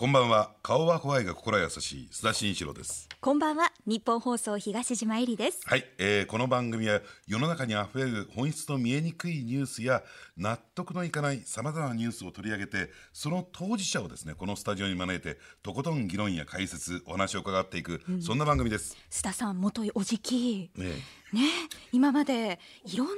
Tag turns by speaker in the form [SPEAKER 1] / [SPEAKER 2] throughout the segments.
[SPEAKER 1] こんばんは。顔は怖いが心優しい。須田慎一郎です。
[SPEAKER 2] こんばんは。日本放送東島えりです。
[SPEAKER 1] はい、えー、この番組は世の中にあふれる本質の見えにくいニュースや納得のいかないさまざまなニュースを取り上げてその当事者をですねこのスタジオに招いてとことん議論や解説お話を伺っていく、うん、そんな番組です。
[SPEAKER 2] 須田さん元おじき。
[SPEAKER 1] ね
[SPEAKER 2] ね今までいろん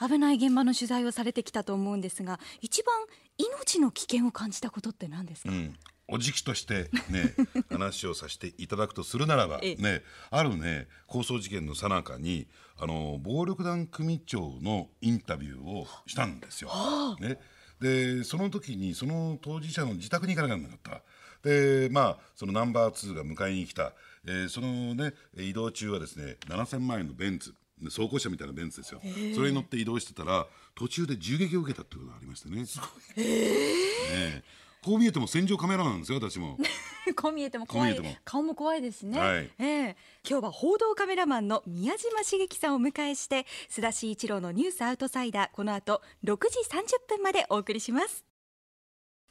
[SPEAKER 2] な危ない現場の取材をされてきたと思うんですが一番命の危険を感じたことって何ですか、
[SPEAKER 1] うんおじきとしてね 話をさせていただくとするならばねあるね抗争事件の最中にあの暴力団組長のインタビューをしたんですよ。ね、でその時にその当事者の自宅に行かなきゃなかった。でまあそのナンバー2が迎えに来た、えー、そのね移動中はですね7000万円のベンツ。走行車みたいなベンツですよ、それに乗って移動してたら途中で銃撃を受けたってことがありましてね。すごい。ねこう見えても戦場カメラなんですよ私も。
[SPEAKER 2] こう見えても怖い。顔も怖いですね、はい、えー、今日は報道カメラマンの宮島茂樹さんを迎えして須田慎一郎のニュースアウトサイダーこの後6時30分までお送りします。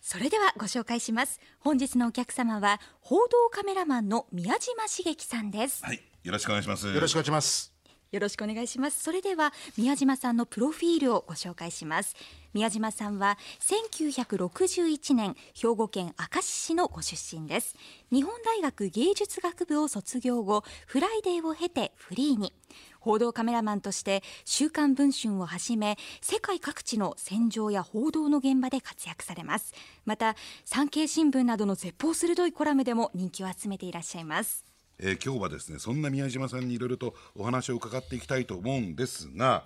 [SPEAKER 2] それではご紹介します。本日のお客様は報道カメラマンの宮島茂樹さんです。
[SPEAKER 1] はい。よろしくお願いします。
[SPEAKER 3] よろしくお願いします
[SPEAKER 2] よろしくお願いします。それでは宮島さんのプロフィールをご紹介します。宮島さんは1961年兵庫県明石市のご出身です。日本大学芸術学部を卒業後フライデーを経てフリーに。報道カメラマンとして週刊文春をはじめ世界各地の戦場や報道の現場で活躍されます。また産経新聞などの舌鋒鋭いコラムでも人気を集めていらっしゃいます。
[SPEAKER 1] えー、今日はですねそんな宮島さんにいろいろとお話を伺っていきたいと思うんですが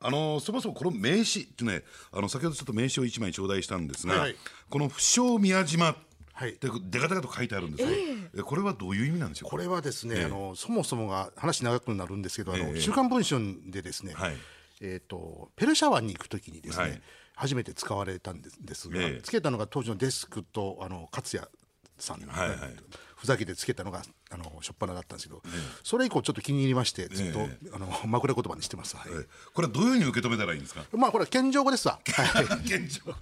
[SPEAKER 1] あのそもそもこの名刺ってねあの先ほどちょっと名刺を1枚頂戴したんですが、はい、この不詳宮島はい、ででかでかと書いてあるんです。よ、え。ー、これはどういう意味なんでしょう
[SPEAKER 3] これはですね、えー、あのそもそもが話長くなるんですけど、あの週刊文春でですね、はい、えーと、ペルシャ湾に行くときにですね、はい、初めて使われたんですが、えー、つけたのが当時のデスクとあの勝也さん、はいはい、ふざけてつけたのがあの初っ端だったんですけど、それ以降ちょっと気に入りましてずっと、あの枕言葉にしてます、はい、
[SPEAKER 1] これはどういうふうに受け止めたらいいんですか？
[SPEAKER 3] まあこれは謙譲語ですわ。
[SPEAKER 1] 謙譲語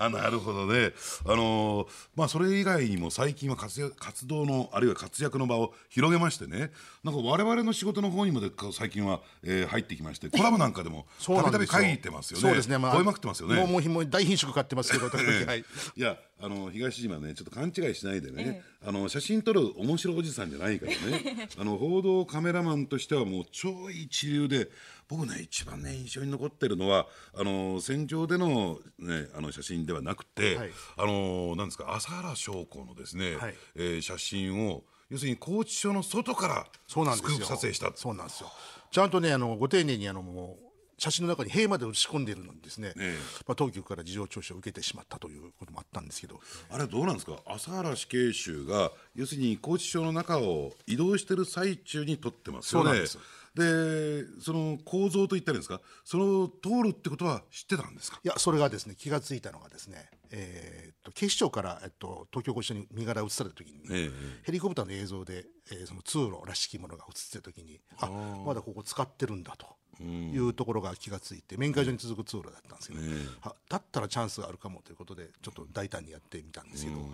[SPEAKER 1] あなるほどね、あのー、まあ、それ以外にも最近は活躍活動のあるいは活躍の場を広げましてね。なんか我々の仕事の方にもで最近は、えー、入ってきましてコラボなんかでもたびたび書いてますよね。
[SPEAKER 3] そうですね、
[SPEAKER 1] まあ、まくってますよね。
[SPEAKER 3] もうもう大品種買ってますけど、え
[SPEAKER 1] ー、いやあの東島ねちょっと勘違いしないでね、えー、あの写真撮る面白おじさんじゃないからね。あの報道カメラマンとしてはもう超一流で僕ね一番ね印象に残ってるのはあの戦場での,、ね、あの写真ではなくて、はい、あのなんですか朝原将校のですね、はい、えー、写真を要するに拘置所の外からスクープ撮影した。
[SPEAKER 3] そうなんですよ。ちゃんとねあのご丁寧にあのもう写真の中に塀まで打ち込んでいるのにですね、えまあ、当局から事情聴取を受けてしまったということもあったんですけど。
[SPEAKER 1] あれはどうなんですか？朝原死刑囚が要するに拘置所の中を移動している最中に撮ってますよね。でその構造といったらいいんですか？その通るってことは知ってたんですか？
[SPEAKER 3] いやそれがですね気が付いたのがですね、えー、っと警視庁から、えっと、東京拘置所に身柄を移された時に、えー、ヘリコプターの映像で、えー、その通路らしきものが映ってた時にあまだここ使ってるんだと。いうところが気がついて面会所に続く通路だったんですけど、だったらチャンスがあるかもということでちょっと大胆にやってみたんですけど、はい、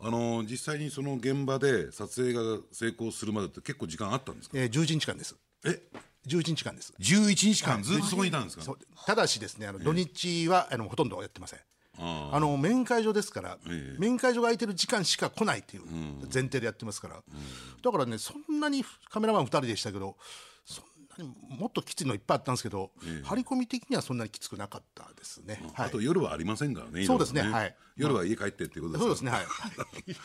[SPEAKER 1] あの実際にその現場で撮影が成功するまでって結構時間あったんですか、
[SPEAKER 3] えー、11日間です。
[SPEAKER 1] え
[SPEAKER 3] ？11日間です。
[SPEAKER 1] 11日間？ずっとそこにいたんですか、
[SPEAKER 3] ただしですねあの土日は、あのほとんどやってません。あの面会所ですから、え面会所が空いてる時間しか来ないっていう前提でやってますから、だからねそんなにカメラマン2人でしたけどもっときついのいっぱいあったんですけど、え張り込み的にはそんなにきつくなかったですね、
[SPEAKER 1] はい、あと夜はありませんからね
[SPEAKER 3] そうですね、はい、
[SPEAKER 1] 夜は家帰ってっていうことです
[SPEAKER 3] そうですねはい。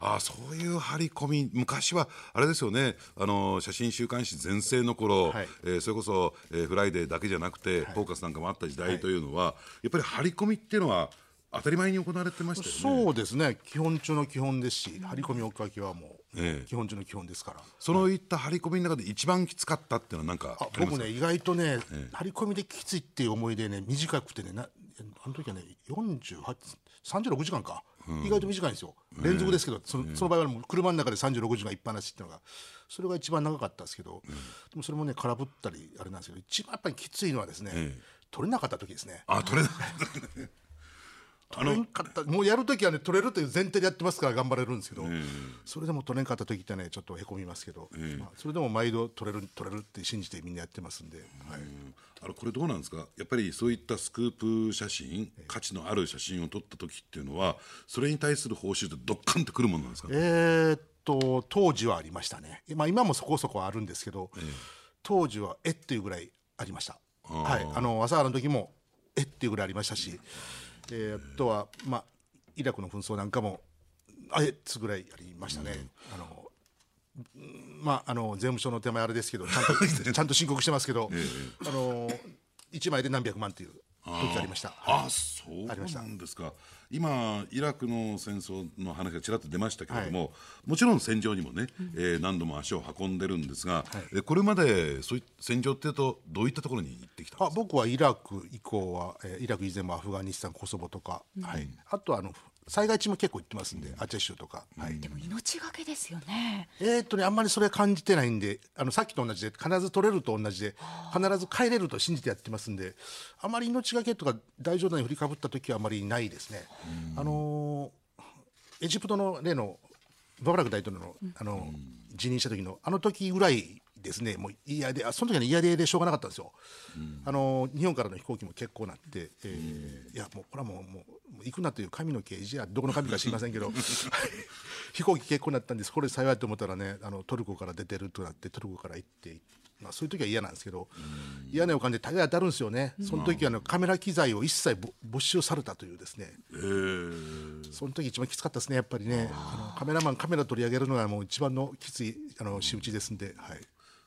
[SPEAKER 1] あそういう張り込み。昔はあれですよね。あの写真週刊誌全盛の頃、はい、えー、それこそ、えー、フライデーだけじゃなくて、はい、フォーカスなんかもあった時代というのは、はい、やっぱり張り込みっていうのは当たり前に行われてました
[SPEAKER 3] よね。そうですね。基本中の基本ですし、張り込み追っかけはもう、基本中の基本ですから。
[SPEAKER 1] そういった張り込みの中で一番きつかったっていうのはなんか
[SPEAKER 3] 僕ね意外とね、張り込みできついっていう思い出ね短くてねなあの時はね48 36時間か。意外と短いんですよ、連続ですけど、そのその場合はもう車の中で36時間一般なしっていうのが、それが一番長かったですけど、でもそれもね、空振ったり、あれなんですけど、一番やっぱりきついのはですね、取れなかった時ですね。
[SPEAKER 1] あ取れなかった
[SPEAKER 3] 取れんかった。もうやるときはね取れるという前提でやってますから頑張れるんですけど、それでも取れんかった時ってねちょっとへこみますけど、まあ、それでも毎度取れる取れるって信じてみんなやってますんで、はい、
[SPEAKER 1] あのこれどうなんですか？やっぱりそういったスクープ写真価値のある写真を撮った時っていうのはそれに対する報酬ってどっかんってくるもんなんですか？
[SPEAKER 3] えー、っと当時はありましたね、まあ、今もそこそこあるんですけど、えー、当時はえっていうぐらいありました。はい。あの朝原の時もえっていうぐらいありましたし、えー、あとは、まあ、イラクの紛争なんかもあえつぐらいありましたね。あのまあ、あの税務署の手前あれですけどちゃんと ちゃんと申告してますけど、あの1枚で何百万っていう時ありました。
[SPEAKER 1] あ、はい、そうなんですか。今イラクの戦争の話がちらっと出ましたけれども、はい、もちろん戦場にもね、うん、えー、何度も足を運んでるんですが、はい、これまでそうい戦場っていうとどういったところに行ってきたあ
[SPEAKER 3] 僕はイラク以降は、えー、イラク以前もアフガニスタンコソボとか、うん、はい、あとはあの災害地も結構行ってますんで、アチェ州とか、
[SPEAKER 2] はい、でも命がけですよね。
[SPEAKER 3] えー、っとねあんまりそれ感じてないんであのさっきと同じで必ず取れると同じで必ず帰れると信じてやってますんであまり命がけとか大冗談に振りかぶった時はあまりないですね。あのエジプトの例のババラク大統領のあの辞任した時のあの時ぐらいですね。もう嫌でその時は、ね、嫌ででしょうがなかったんですよ、うん、あの日本からの飛行機も結構なって、えー、うん、いやもうこれはもうもう行くなという神の啓示やどこの神か知りませんけど 飛行機結構なったんです。これ幸いと思ったらねあのトルコから出てるとなってトルコから行ってまあ、そういう時は嫌なんですけど、うん、嫌な予感で大概当たるんですよね、その時は、ね、カメラ機材を一切没収されたというですね、え。ー、その時一番きつかったですねやっぱりね。あのカメラマンカメラ取り上げるのがもう一番のきついあの仕打ちですんで、はい、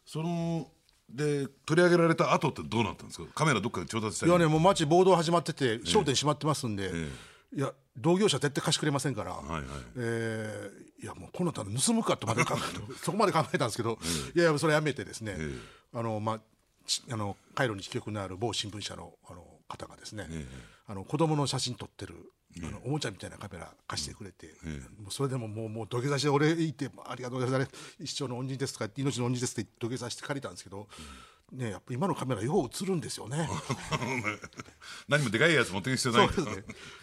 [SPEAKER 1] そので取り上げられた後ってどうなったんですか？カメラどっかで調達した
[SPEAKER 3] いやねもう街暴動始まってて商店閉まってますんで、ええ、いや同業者絶対貸してくれませんから、はいはい、えー、いやもうこのため盗むかとまで考え そこまで考えたんですけど、え、いやいやそれやめてですね、あのまああのカイロに支局のある某新聞社のあの方がですね、あの子供の写真撮ってるあのおもちゃみたいなカメラ貸してくれて、もうそれでももうもう土下座して俺行ってありがとうございます。一生の恩人ですとか命の恩人ですって土下座して借りたんですけど、ね、やっぱ今のカメラよう映るんですよね。
[SPEAKER 1] 何もでかいやつ持ってく必要ない。ね、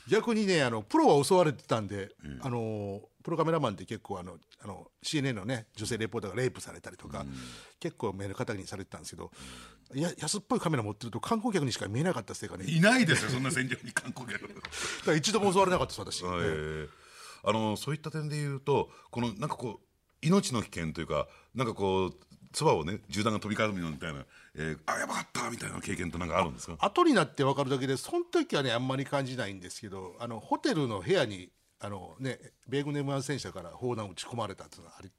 [SPEAKER 3] 逆にねあのプロは襲われてたんで、うん、あのプロカメラマンって結構あのあの CNN のね女性レポーターがレイプされたりとか、うん、結構目の敵にされてたんですけど、うん、や安っぽいカメラ持ってると観光客にしか見えなかったせいかね。
[SPEAKER 1] いないですよそんな戦場に観光客。だ
[SPEAKER 3] から一度も襲われなかったです私、えー、
[SPEAKER 1] あのそういった点で言うとこのなんかこう命の危険というかなんかこうそばをね銃弾が飛び交うみたいな、えー、あやばかったみたいな経験ってなんかあるんですか？
[SPEAKER 3] 後になって分かるだけでその時はねあんまり感じないんですけどあのホテルの部屋にあの、ね、米軍の M1 戦車から砲弾撃ち込まれたっていうのがあり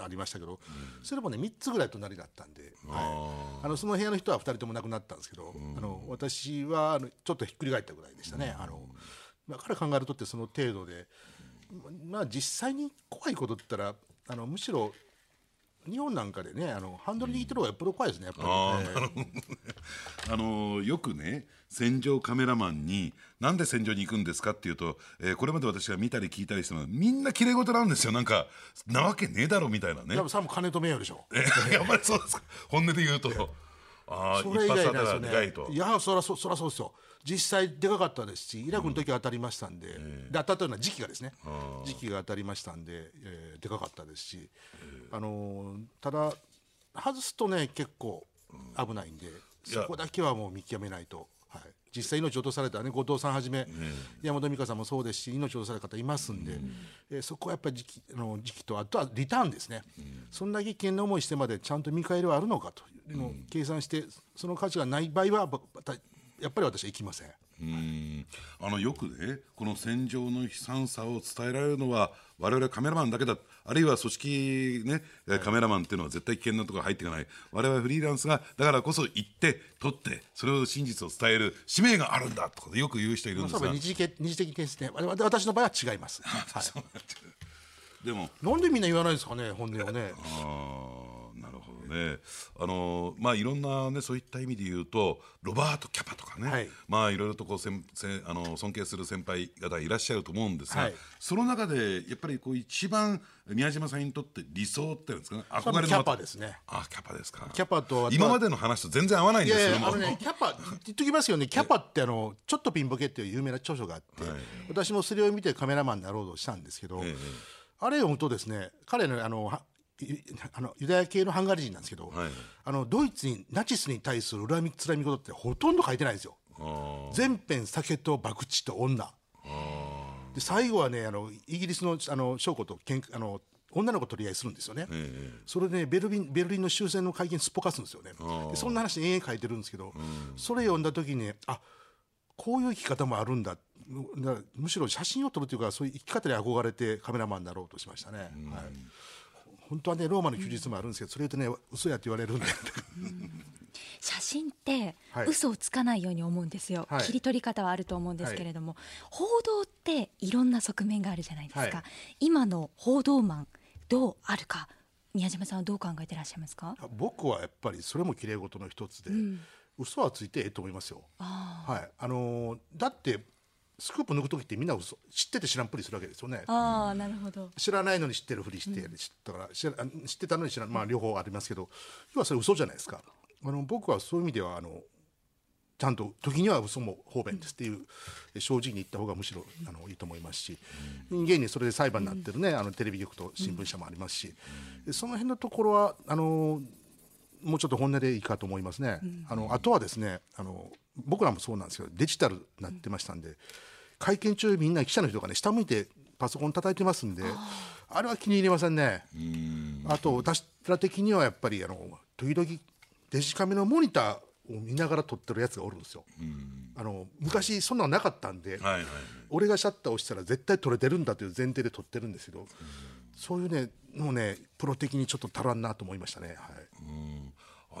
[SPEAKER 3] ありましたけど、うん、それもね3つぐらい隣だったんで、はい、あのその部屋の人は2人とも亡くなったんですけど、うん、あの私はあのちょっとひっくり返ったぐらいでしたね。うん、あのだから考えるとってその程度で、まあ、実際に怖いことって言ったらあのむしろ日本なんかでねあのハンドル握ってる方がよっぽど怖いですねやっぱり、
[SPEAKER 1] ね、あのよくね戦場カメラマンになんで戦場に行くんですかっていうと、えー、これまで私が見たり聞いたりしてもみんなきれい事なんですよ。なんかなわけねえだろみたいなね。
[SPEAKER 3] やっぱさも金と名誉でしょ。
[SPEAKER 1] えやっぱりそうですか。本音で言うと
[SPEAKER 3] ああそれ以外なんですよね。いやそりゃそそりゃそうですよ。実際でかかったですしイラクの時は当たりましたんで。うん、で当たったような時期がですね。時期が当たりましたんで、えー、でかかったですし、あのー、ただ外すとね結構危ないんで、そこだけはもう見極めないと。はい実際命を落とされた、ね、後藤さんはじめ、うん、山本美香さんもそうですし命を落とされた方いますんで、うん、えー、そこはやっぱり時期あの時期とあとはリターンですね、うん、そんな危険な思いしてまでちゃんと見返りはあるのかというのを計算してその価値がない場合はやっぱり私は行きません。
[SPEAKER 1] うん。あのよくねこの戦場の悲惨さを伝えられるのは我々カメラマンだけだ。あるいは組織ね、はい、カメラマンっていうのは絶対危険なところ入っていかない。我々フリーランスがだからこそ行って撮ってそれを真実を伝える使命があるんだとよく言う人いるんですが。
[SPEAKER 3] 二次的二次的ですね。私の場合は違います、はい、
[SPEAKER 1] でも
[SPEAKER 3] なんでみんな言わないですかね本音はね。
[SPEAKER 1] あね、あのまあいろんなねそういった意味で言うとロバート・キャパとかね、はい、まあいろいろとこうせんせんあの尊敬する先輩方いらっしゃると思うんですが、はい、その中でやっぱりこう一番宮島さんにとって理想っていうんですかね？
[SPEAKER 3] 憧れのキャパですね。
[SPEAKER 1] あキャパですか。
[SPEAKER 3] キャパと
[SPEAKER 1] 今までの話と全然合わないんですよ
[SPEAKER 3] あのねキャパ言っときますよね。キャパってあのちょっとピンボケっていう有名な著書があって、はい、私もそれを見てカメラマンになろうとしたんですけど、ええ、あれを読むとですね。彼のあのあのユダヤ系のハンガリー人なんですけど、はい、あのドイツにナチスに対する恨みつらみ事ってほとんど書いてないんですよ。全編酒と博打と女。で最後はねあのイギリスのあの将校とけんあの女の子取り合いするんですよね、ええ、それでベルリンベルリンの終戦の会見すっぽかすんですよね。でそんな話延々書いてるんですけど、それ読んだ時にあこういう生き方もあるんだ。むしろ写真を撮るというかそういう生き方に憧れてカメラマンになろうとしましたね。はい本当はねローマの休日もあるんですけど、それ言うとね嘘やって言われるんで、
[SPEAKER 2] 写真って嘘をつかないように思うんですよ、はい、切り取り方はあると思うんですけれども、はい、報道っていろんな側面があるじゃないですか、はい、今の報道マンどうあるか。宮島さんはどう考えてらっしゃいますか？
[SPEAKER 3] 僕はやっぱりそれも綺麗事の一つで、うん、嘘はついてええと思いますよ。はい。あのー、だってスクープ抜く時ってみんな嘘。知ってて知らんぷりするわけですよね。
[SPEAKER 2] ああなるほど。
[SPEAKER 3] 知らないのに知ってるふりして、うん、知ったから知知ってたのに知らん。まあ両方ありますけど。要はそれ嘘じゃないですか。あの僕はそういう意味ではあのちゃんと時には嘘も方便ですっていう、うん、正直に言った方がむしろあのいいと思いますし、うん、現にそれで裁判になってるね、あのテレビ局と新聞社もありますし、その辺のところはあのもうちょっと本音でいいかと思いますね。あのあとはですねあの僕らもそうなんですけどデジタルになってましたんで、会見中みんな記者の人がね下向いてパソコン叩いてますんであれは気に入りませんね。あと私ら的にはやっぱりあの時々デジカメのモニターを見ながら撮ってるやつがおるんですよ。あの昔そんなのなかったんで、はいはい、俺がシャッターを押したら絶対撮れてるんだという前提で撮ってるんですけどそういうねのねプロ的にちょっと足らんなと思いましたね。はい。
[SPEAKER 1] あ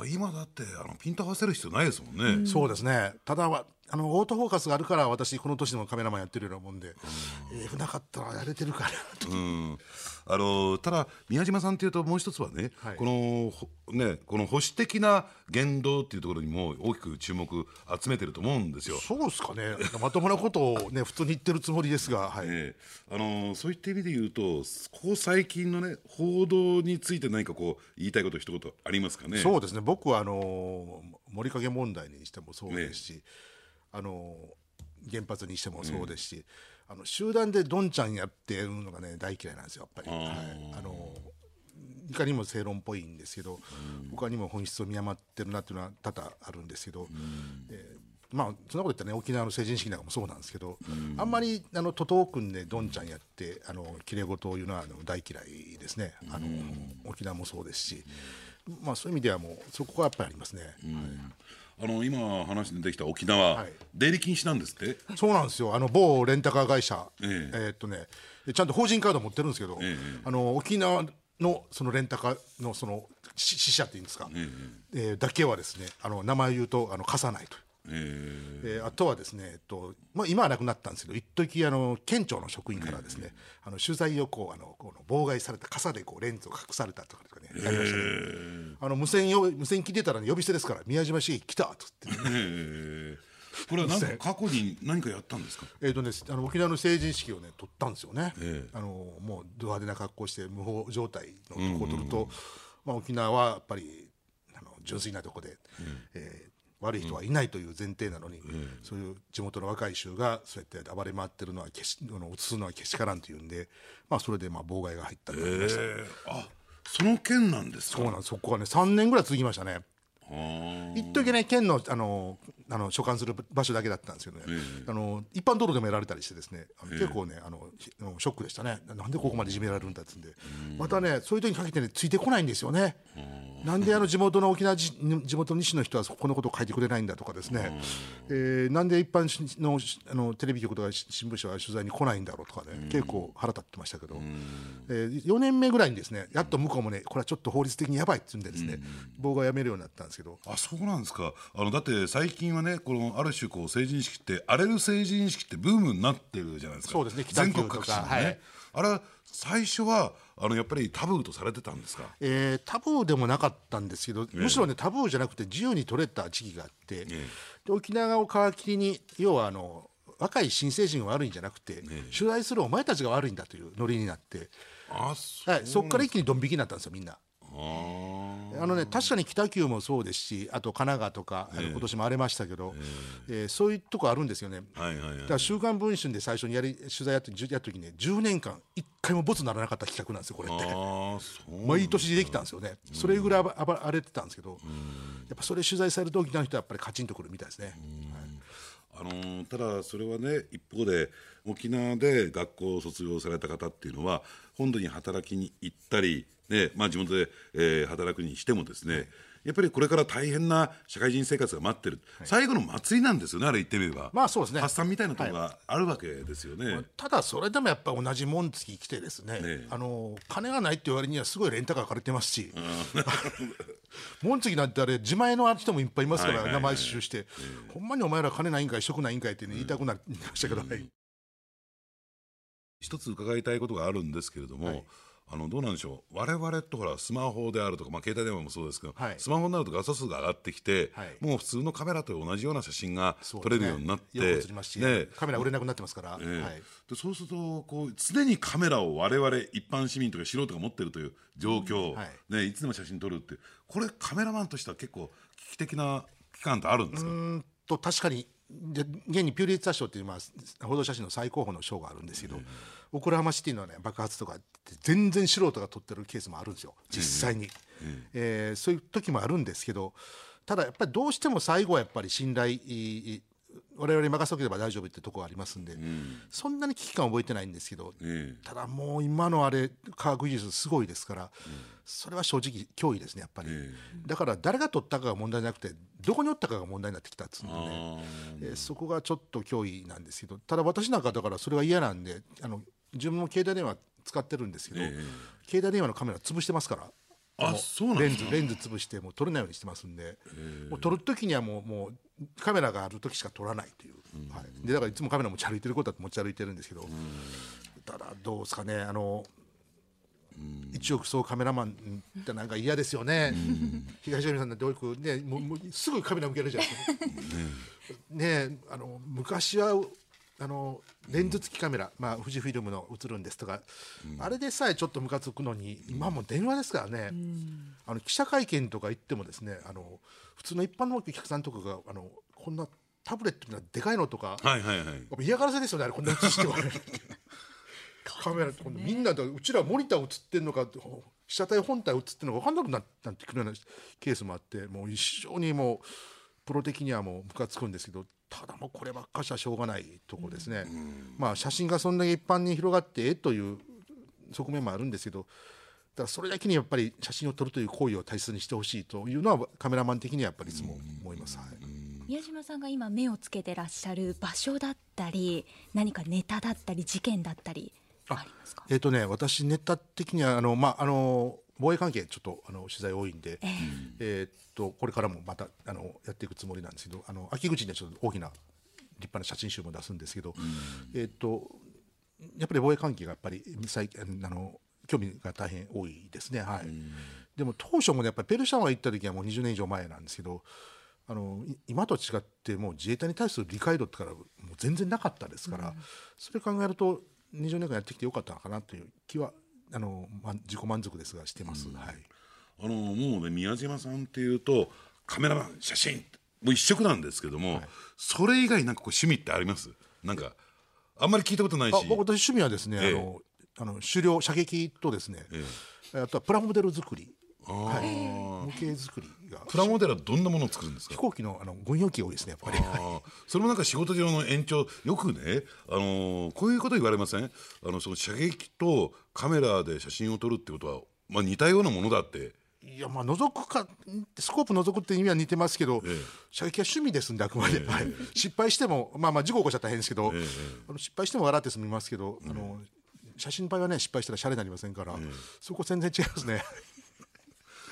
[SPEAKER 1] 今だってあのピント合わせる必要ないですもんね、う
[SPEAKER 3] ん、そうですね。ただはあのオートフォーカスがあるから私この年でもカメラマンやってるようなもんで、うん、えー、なかったらやれてるかなと、うん、
[SPEAKER 1] あのただ宮島さんというともう一つはね、はい、このねこの保守的な言動っていうところにも大きく注目集めてると思うんですよ。
[SPEAKER 3] そうですかね。まともなことをね普通に言ってるつもりですが、はい。
[SPEAKER 1] ね、あのそういった意味で言うとここ最近のね報道について何かこう言いたいこと一言ありますかね？
[SPEAKER 3] そうですね。僕はあの森影問題にしてもそうですし、ね、あの原発にしてもそうですし、うんあの集団でどんちゃんやってるのがね大嫌いなんですよやっぱり。はい、あのいかにも正論っぽいんですけど、うん、他にも本質を見余ってるなっていうのは多々あるんですけど、うん、えー、まあそんなこと言ったらね沖縄の成人式なんかもそうなんですけど、うん、あんまりあの徒党組んでどんちゃんやってあのきれい事を言うのはあの大嫌いですね、あの沖縄もそうですし、まあそういう意味ではもうそこはやっぱりありますね。はい
[SPEAKER 1] あの今話に出てきた沖縄、はい、出入り禁止なんですって？
[SPEAKER 3] そうなんですよ。あの某レンタカー会社、えー、えー、っとねちゃんと法人カード持ってるんですけど、えー、あの沖縄のそのレンタカーのその支社っていうんですか、えー、えー、だけはですねあの名前を言うとあの貸さないとえー、あとはですね、えっとまあ、今はなくなったんですけど一時あの県庁の職員からですね、あの取材をこうあのこの妨害された傘でこうレンズを隠されたとかねやりましたね、あの無線よ無線聞いてたら、ね、呼び捨てですから宮島市来たとって、ね、
[SPEAKER 1] これは何か 過去に何かやったんですか？
[SPEAKER 3] えっ、とね、あの沖縄の成人式をね取ったんですよね。えー、あのもうド派手な格好して無法状態のとこを取ると、まあ沖縄はやっぱりあの純粋なとこで、うん、えー、悪い人はいないという前提なのに、うん、そういう地元の若い衆がそうやって暴れ回ってるのはけしあの映すのはけしからんというんで、まあ、それでまあ妨害が入ったと思いました、えー、
[SPEAKER 1] あその件なんです
[SPEAKER 3] そうなんそこはね3年ぐらい続きましたね一時ね県のあのあの所管する場所だけだったんですけどね、えー、あの一般道路でもやられたりしてですね。あの、結構ねあのショックでしたね。なんでここまでいじめられるんだっつんで、またねそういう時にかけてねついてこないんですよね。なんであの地元の沖縄地元西の人はこのことを書いてくれないんだとかですね、えー、なんで一般のあのテレビ局とか新聞社は取材に来ないんだろうとかね、結構腹立ってましたけど、えー、4年目ぐらいにですねやっと向こうもねこれはちょっと法律的にやばいって言うんでですね、妨害やめるようになったんですけど。
[SPEAKER 1] あそうなんですか。あのだって最近はねこのある種こう成人式って荒れる成人式ってブームになってるじゃないですか。
[SPEAKER 3] そうですね。
[SPEAKER 1] 全国各地のね、はい、あれ最初はあのやっぱりタブーとされてたんですか、
[SPEAKER 3] えー、タブーでもなかったんですけど、むしろねタブーじゃなくて自由に取れた時期があって、で沖縄を皮切りに要はあの若い新成人が悪いんじゃなくて、取材するお前たちが悪いんだというノリになって、
[SPEAKER 1] あ
[SPEAKER 3] そ,、はい、そこから一気にドン引きになったんですよみんな。あのね確かに北九もそうですしあと神奈川とか、えー、今年も荒れましたけど、えー、えー、そういうとこあるんですよね、はいはいはい、だから「週刊文春」で最初にやり取材やってやった時にね10年間1回もボツならなかった企画なんですよこれって。毎年できたんですよね。それぐらい荒れてたんですけどやっぱそれ取材されると沖縄の人はやっぱりカチンとくるみたいですね。
[SPEAKER 1] あのー、ただそれはね一方で沖縄で学校を卒業された方っていうのは本土に働きに行ったりねまあ、地元で、えー、働くにしてもですね、はい、やっぱりこれから大変な社会人生活が待ってる、はい、最後の祭りなんですよねあれ言ってみれば、
[SPEAKER 3] まあそうですね、
[SPEAKER 1] 発散みたいなところがあるわけですよね、はい、
[SPEAKER 3] ただそれでもやっぱり同じ紋付き来てですね、ね、あの金がないって言われにはすごいレンタカー借りてますし、紋付きなんてあれ自前の人もいっぱいいますから、名前刺繍して、ほんまにお前ら金ないんかい職ないんかいって、ね、言いたくなりましたけど、はい、
[SPEAKER 1] 一つ伺いたいことがあるんですけれども、あのどうなんでしょう。我々とほらスマホであるとか、まあ、携帯電話もそうですけど、はい、スマホになると画素数が上がってきて、はい、もう普通のカメラと同じような写真が撮れるようになって、
[SPEAKER 3] ねね、カメラ売れなくなってますから、えー
[SPEAKER 1] はい、でそうするとこう常にカメラを我々一般市民とか素人が持ってるという状況、うん。はい。ね、いつでも写真撮るってこれカメラマンとしては結構危機的な期間ってあるんですか？うん
[SPEAKER 3] と確かにで現にピューリッツァ賞っていう、まあ、報道写真の最高峰の賞があるんですけど、オクラハマシティの、ね、爆発とかって全然素人が撮ってるケースもあるんですよ実際に、えー、そういう時もあるんですけどただやっぱりどうしても最後はやっぱり信頼我々に任せとければ大丈夫ってところありますんで、うん、そんなに危機感覚えてないんですけど、ただもう今のあれ科学技術すごいですから、うん、それは正直脅威ですねやっぱり、だから誰が取ったかが問題じゃなくてどこにおったかが問題になってきたっつうんでね、えー、そこがちょっと脅威なんですけどただ私なんかだからそれは嫌なんであの自分も携帯電話使ってるんですけど、携帯電話のカメラ潰してますから。
[SPEAKER 1] あそう
[SPEAKER 3] レンズレンズ潰してもう撮れないようにしてますんで。もう撮る時にはもうもうカメラがある時しか撮らないという、はい、でだからいつもカメラ持ち歩いてることは持ち歩いてるんですけど。ただどうですかねあの一億総カメラマンってなんか嫌ですよね、東山さんなんてよくねもうもうすぐカメラ向けるじゃないですかねあの昔はあのレンズ付きカメラ、まあ、富士フィルムの映るんですとか、うん、あれでさえちょっとムカつくのに今も電話ですからね、うん、あの記者会見とか行ってもですねあの普通の一般のお客さんとかがあのこんなタブレットがでかいのとか、
[SPEAKER 1] はいはいはい、
[SPEAKER 3] 嫌がらせですよねあれこんな映しては カメラとみんなでうちらモニター映ってんのか被写体本体映ってるのか分かんなくなってくるようなケースもあってもう一生にもうプロ的にはもうムカつくんですけどただもうこればっかしはしょうがないとこですね、うん、まあ写真がそんなに一般に広がってえという側面もあるんですけどだからそれだけにやっぱり写真を撮るという行為を大切にしてほしいというのはカメラマン的にはやっぱりいつも思います、はい、
[SPEAKER 2] 宮島さんが今目をつけてらっしゃる場所だったり何かネタだったり事件だったりありますか？
[SPEAKER 3] えっ、ー、とね私ネタ的にはあのまああの防衛関係ちょっとあの取材多いんで、えー、えー、っとこれからもまたあのやっていくつもりなんですけどあの秋口にはちょっと大きな立派な写真集も出すんですけど、うん、えー、っとやっぱり防衛関係がやっぱり最あの興味が大変多いですね。はい、うん、でも当初もねやっぱりペルシャワン行った時はもう20年以上前なんですけどあの今と違ってもう自衛隊に対する理解度ってからもう全然なかったですから、うん、それ考えると20年間やってきてよかったのかなという気はあの、ま、自己満足ですがしてます、うん、はい、
[SPEAKER 1] あのもうね宮島さんっていうとカメラマン写真もう一色なんですけども、はい、それ以外なんかこう趣味ってあります？なんかあんまり聞いたことないし。
[SPEAKER 3] 僕私趣味はですね、ええ、あのあの狩猟射撃とですね、え、あとはプラモデル作りはい、模型作りが。
[SPEAKER 1] プラモデルはどんなものを作るんですか？
[SPEAKER 3] 飛行機のあの軍用機多いですねやっぱり。
[SPEAKER 1] それもなんか仕事上の延長よくね、あのー、こういうこと言われません？あのその射撃とカメラで写真を撮るってことは、まあ、似たようなものだって。
[SPEAKER 3] いやまあ覗くかスコープ覗くって意味は似てますけど、ええ、射撃は趣味ですんであくまで、えはい、失敗してもまあまあ事故起こしちゃったら変ですけど、あの失敗しても笑って済みますけど、あの写真の場合はね失敗したらシャレになりませんから、そこ全然違いますね。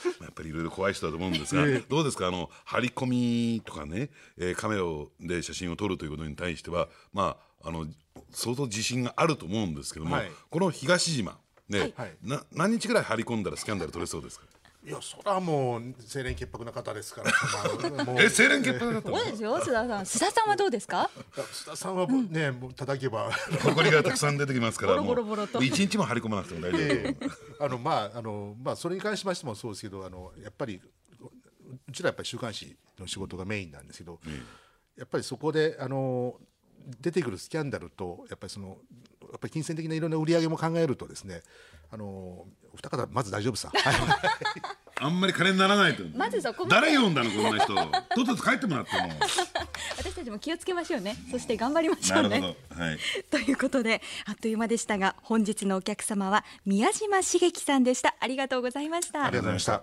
[SPEAKER 1] やっぱりいろいろ怖い人だと思うんですが、えー、どうですか？あの張り込みとかね、えー、カメラで写真を撮るということに対してはまああの相当自信があると思うんですけども、はい、この東島ね、はい、な何日ぐらい張り込んだらスキャンダル取れそうですか？
[SPEAKER 3] いやそれはもう清廉潔白な方ですから。
[SPEAKER 1] え清廉潔白だった
[SPEAKER 2] そうですよ。須田さん。須田さんはどうですか？
[SPEAKER 3] 須田さんはね、うん、もう叩けば。
[SPEAKER 1] 誇りがたくさん出てきますから ボロボロと。一日も張り込まなくても大丈夫、え
[SPEAKER 3] ー、あのまああのまあそれに関しましてもそうですけどあのやっぱりうちらやっぱり週刊誌の仕事がメインなんですけど、うん、やっぱりそこであの出てくるスキャンダルとやっぱりそのやっぱり金銭的ないろんな売り上げも考えるとですねあのお二方まず大丈夫さ。
[SPEAKER 1] あんまり金にならないと。
[SPEAKER 2] まずそこ
[SPEAKER 1] 誰読んだのこんな人。とっとと帰ってもらっても。
[SPEAKER 2] 私たちも気をつけましょうね。そして頑張りましょうね。はい。ということであっという間でしたが本日のお客様は宮島茂樹さんでした。ありがとうございました。
[SPEAKER 3] ありがとうございました。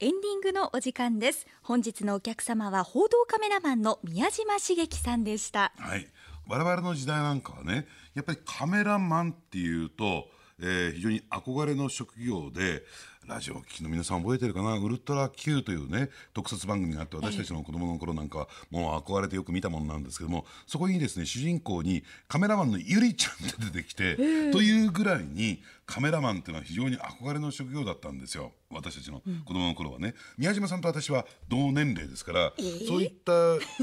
[SPEAKER 2] エンディングのお時間です。本日のお客様は報道カメラマンの宮島茂樹さんでした。
[SPEAKER 1] はい。我々の時代なんかはね、やっぱりカメラマンっていうと。えー、非常に憧れの職業でラジオ機の皆さん覚えてるかな？ウルトラ Q というね特撮番組があって私たちの子供の頃なんかもう憧れてよく見たものなんですけどもそこにですね主人公にカメラマンのゆりちゃんが出てきてというぐらいにカメラマンっていうのは非常に憧れの職業だったんですよ。私たちの子供の頃はね、うん、宮島さんと私は同年齢ですから、えー、そういった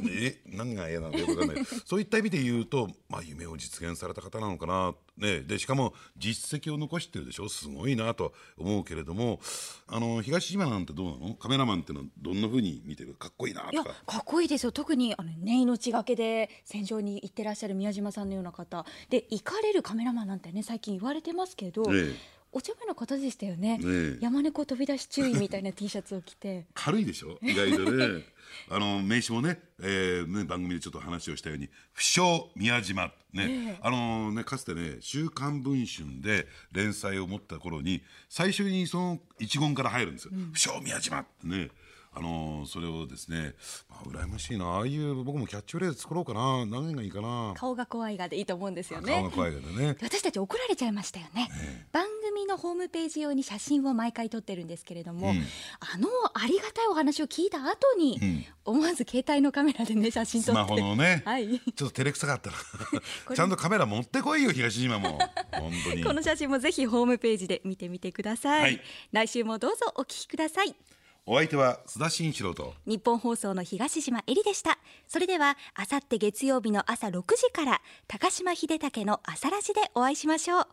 [SPEAKER 1] え何が嫌なのかよくわかんない。そういった意味で言うと、まあ、夢を実現された方なのかな、ね、でしかも実績を残してるでしょ。すごいなと思うけれどもあの東島なんてどうなの？カメラマンってのはどんなふうに見てる？かっこいいなとか。
[SPEAKER 2] かっこいいですよ。特にあの、ね、命がけで戦場に行ってらっしゃる宮島さんのような方。で行かれるカメラマンなんてね最近言われてますけど、ええ。お茶目な方でしたよね、ね、山猫飛び出し注意みたいな T シャツを着て。
[SPEAKER 1] 軽いでしょ？意外とね。あの名刺もね,、えー、ね番組でちょっと話をしたように「不詳宮島」ね、えー、あのねかつてね「週刊文春」で連載を持った頃に最初にその一言から入るんですよ「うん、不詳宮島」ってねあのそれをですね、まあ、羨ましいな。ああいう僕もキャッチフレーズ作ろうかな。何がいいかな。
[SPEAKER 2] 顔が怖いがでいいと思うんですよね。
[SPEAKER 1] 顔が怖いがでね。
[SPEAKER 2] 私たち怒られちゃいましたよね、ね、番組のホームページ用に写真を毎回撮ってるんですけれども、うん、あのありがたいお話を聞いた後に、うん、思わず携帯のカメラでね写真撮って。スマ
[SPEAKER 1] ホのね、はい、ちょっと照れくさかったら。ちゃんとカメラ持ってこいよ東島も。本当に。
[SPEAKER 2] この写真もぜひホームページで見てみてください、はい、来週もどうぞお聞きください
[SPEAKER 1] お相手は須田慎一郎と
[SPEAKER 2] 日本放送の東島えりでした。それではあさって月曜日の朝6時から高島秀武の朝ラジでお会いしましょう。